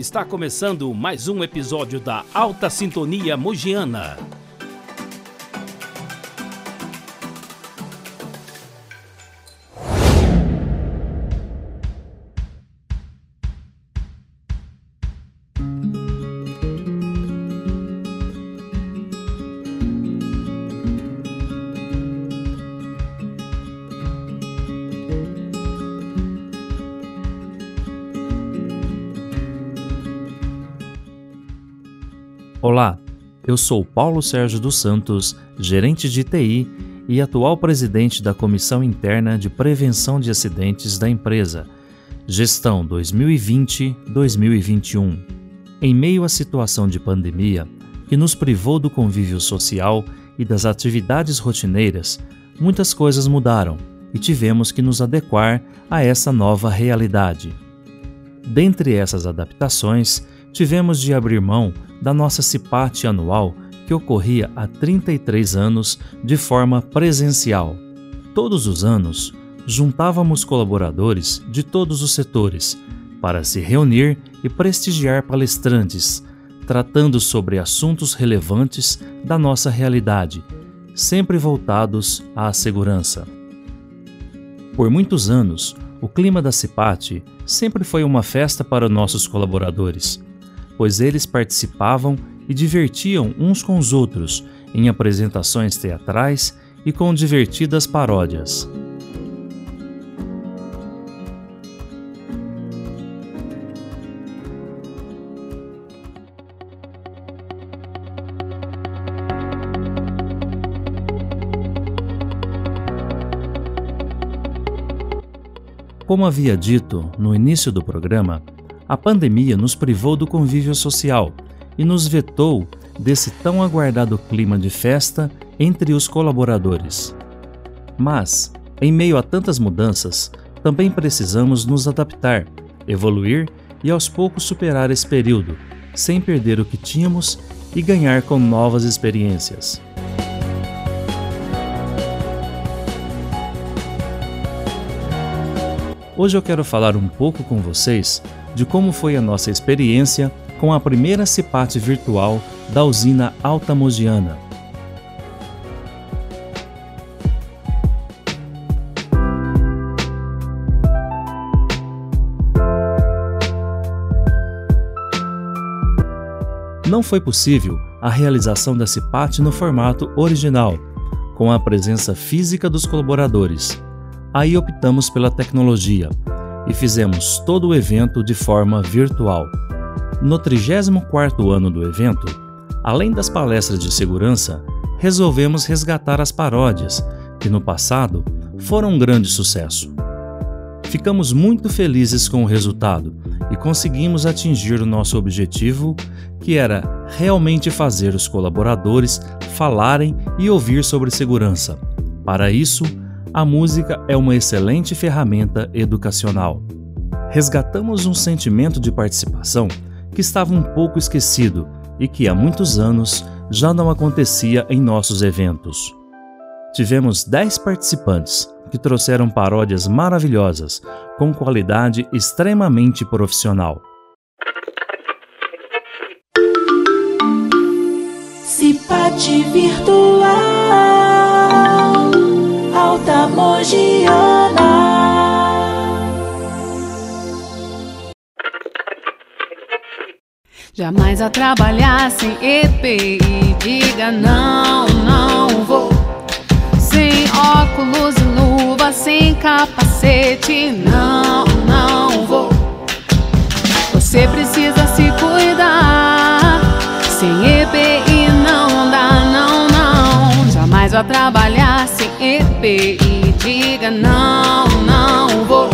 Está começando mais um episódio da Alta Sintonia Mogiana. Olá, eu sou Paulo Sérgio dos Santos, gerente de TI e atual presidente da Comissão Interna de Prevenção de Acidentes da empresa, Gestão 2020-2021. Em meio à situação de pandemia, que nos privou do convívio social e das atividades rotineiras, muitas coisas mudaram e tivemos que nos adequar a essa nova realidade. Dentre essas adaptações, tivemos de abrir mão da nossa CIPAT anual que ocorria há 33 anos de forma presencial. Todos os anos, juntávamos colaboradores de todos os setores para se reunir e prestigiar palestrantes, tratando sobre assuntos relevantes da nossa realidade, sempre voltados à segurança. Por muitos anos, o clima da CIPAT sempre foi uma festa para nossos colaboradores pois eles participavam e divertiam uns com os outros em apresentações teatrais e com divertidas paródias. Como havia dito no início do programa, a pandemia nos privou do convívio social e nos vetou desse tão aguardado clima de festa entre os colaboradores. Mas, em meio a tantas mudanças, também precisamos nos adaptar, evoluir e aos poucos superar esse período, sem perder o que tínhamos e ganhar com novas experiências. Hoje eu quero falar um pouco com vocês de como foi a nossa experiência com a primeira CIPAT virtual da usina Alta Mogiana. Não foi possível a realização da CIPAT no formato original, com a presença física dos colaboradores. Aí optamos pela tecnologia, e fizemos todo o evento de forma virtual. No 34º ano do evento, além das palestras de segurança, resolvemos resgatar as paródias, que no passado foram um grande sucesso. Ficamos muito felizes com o resultado e conseguimos atingir o nosso objetivo, que era realmente fazer os colaboradores falarem e ouvir sobre segurança. Para isso, a música é uma excelente ferramenta educacional. Resgatamos um sentimento de participação que estava um pouco esquecido e que há muitos anos já não acontecia em nossos eventos. Tivemos 10 participantes que trouxeram paródias maravilhosas, com qualidade extremamente profissional. Cipate virtual Alta Mogiana. Jamais a trabalhar sem EPI. Diga não, não vou. Sem óculos e luva, sem capacete. Não, não vou. Você precisa se cuidar. Sem EPI Jamais a trabalhar sem EPI. Diga não, não vou.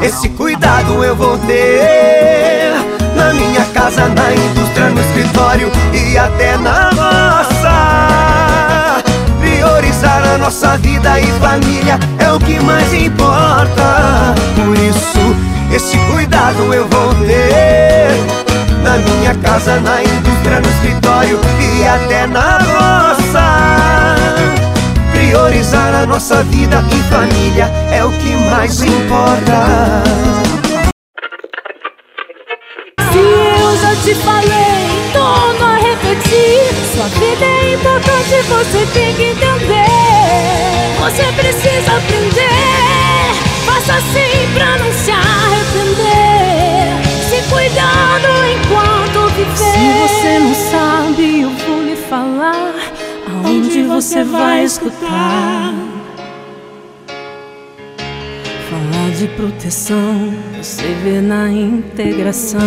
Esse cuidado eu vou ter na minha casa, na indústria, no escritório e até na nossa. Priorizar a nossa vida e família é o que mais importa. Por isso, esse cuidado eu vou ter na minha casa, na indústria, no escritório e até na roça. Priorizar a nossa vida e família é o que mais importa. Se eu já te falei, não a repetir. Sua vida é importante, você tem que entender. Você precisa aprender, faça assim sem pronunciar. Se você não sabe, eu vou lhe falar. Aonde você vai escutar? Falar de proteção, você vê na integração.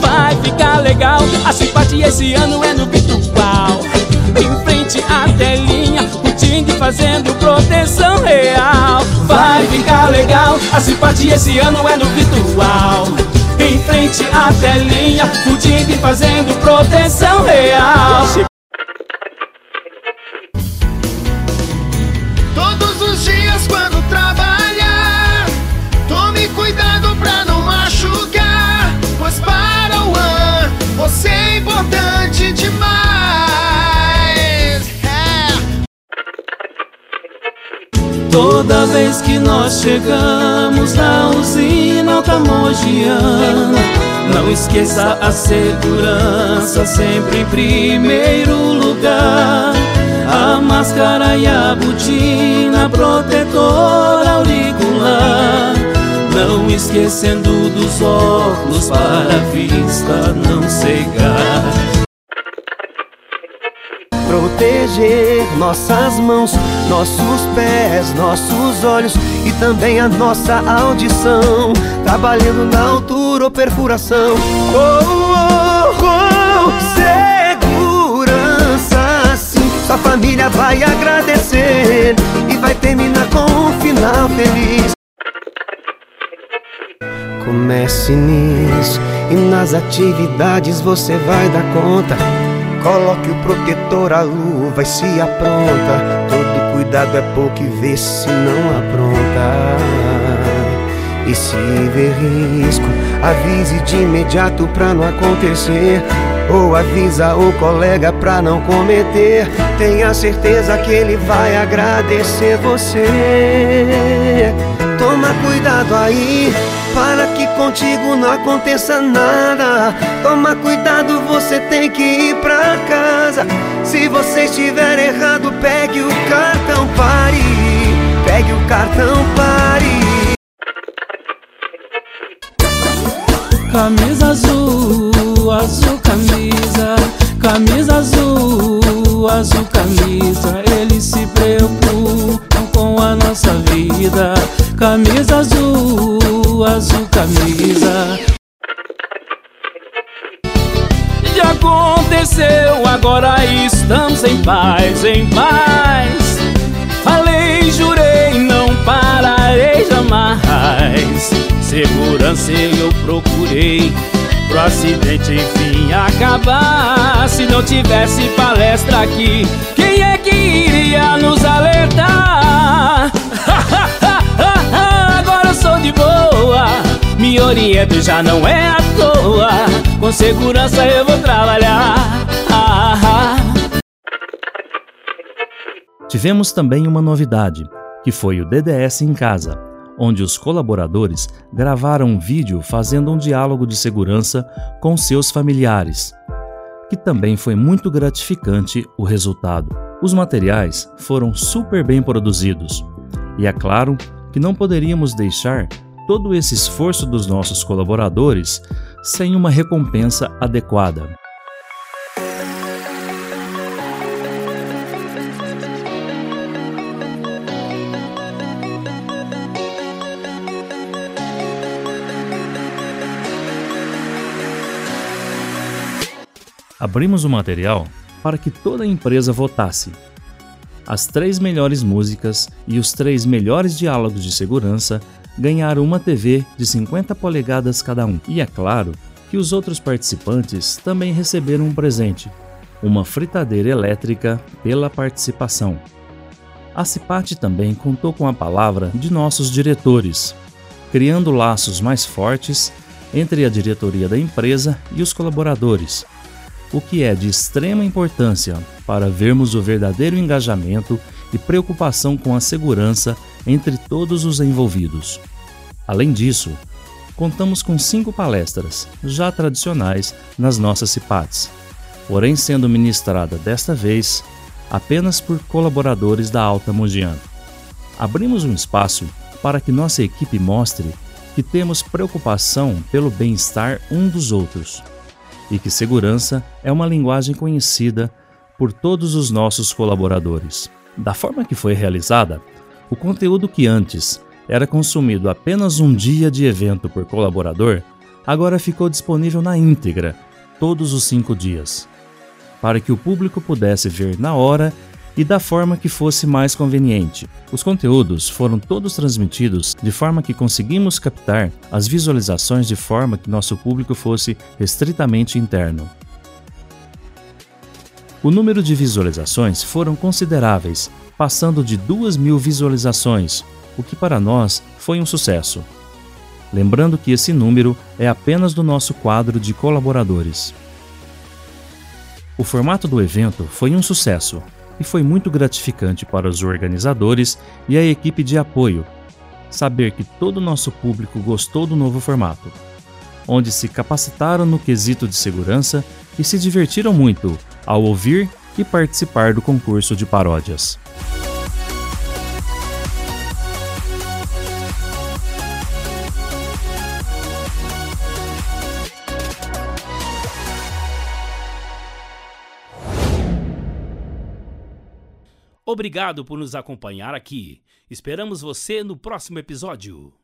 Vai ficar legal, a simpatia esse ano é no virtual. Em frente à telinha, curtindo e fazendo proteção real. Vai ficar legal, a simpatia esse ano é no virtual. Em frente à telinha, e fazendo proteção real. Toda vez que nós chegamos na usina altamogiana Não esqueça a segurança sempre em primeiro lugar. A máscara e a botina protetora auricular. Não esquecendo dos óculos para a vista não cegar Proteger nossas mãos, nossos pés, nossos olhos e também a nossa audição. Trabalhando na altura ou perfuração. Oh, oh, oh, segurança, sim. Sua família vai agradecer e vai terminar com um final feliz. Comece nisso e nas atividades você vai dar conta. Coloque o protetor, a luva e se apronta. Todo cuidado é pouco e vê se não apronta. E se ver risco, avise de imediato pra não acontecer. Ou avisa o colega pra não cometer. Tenha certeza que ele vai agradecer você. Toma cuidado aí, para que contigo não aconteça nada. Toma cuidado, você tem que ir pra casa. Se você estiver errado, pegue o cartão, pare. Pegue o cartão, pare. Camisa azul, azul camisa, camisa azul, azul camisa. Eles se preocupam com a nossa vida. Camisa azul, azul camisa. Já aconteceu, agora estamos em paz, em paz. Falei, jurei, não pararei jamais. Segurança eu procurei pro acidente enfim acabar. Se não tivesse palestra aqui, quem é que iria nos alertar? Agora eu sou de boa, me oriento já não é à toa. Com segurança eu vou trabalhar. Tivemos também uma novidade, que foi o DDS em Casa, onde os colaboradores gravaram um vídeo fazendo um diálogo de segurança com seus familiares, que também foi muito gratificante o resultado. Os materiais foram super bem produzidos, e é claro que não poderíamos deixar todo esse esforço dos nossos colaboradores sem uma recompensa adequada. Abrimos o material para que toda a empresa votasse. As três melhores músicas e os três melhores diálogos de segurança ganharam uma TV de 50 polegadas cada um. E é claro que os outros participantes também receberam um presente, uma fritadeira elétrica pela participação. A Cipate também contou com a palavra de nossos diretores, criando laços mais fortes entre a diretoria da empresa e os colaboradores, o que é de extrema importância para vermos o verdadeiro engajamento e preocupação com a segurança entre todos os envolvidos. Além disso, contamos com cinco palestras, já tradicionais nas nossas CIPATs, porém sendo ministrada desta vez apenas por colaboradores da Alta Mogiana. Abrimos um espaço para que nossa equipe mostre que temos preocupação pelo bem-estar um dos outros e que segurança é uma linguagem conhecida por todos os nossos colaboradores. Da forma que foi realizada, o conteúdo que antes era consumido apenas um dia de evento por colaborador, agora ficou disponível na íntegra, todos os cinco dias, para que o público pudesse ver na hora e da forma que fosse mais conveniente. Os conteúdos foram todos transmitidos de forma que conseguimos captar as visualizações de forma que nosso público fosse estritamente interno. O número de visualizações foram consideráveis, passando de 2 mil visualizações, o que para nós foi um sucesso. Lembrando que esse número é apenas do nosso quadro de colaboradores. O formato do evento foi um sucesso, e foi muito gratificante para os organizadores e a equipe de apoio saber que todo o nosso público gostou do novo formato, onde se capacitaram no quesito de segurança e se divertiram muito ao ouvir e participar do concurso de paródias. Obrigado por nos acompanhar aqui. Esperamos você no próximo episódio.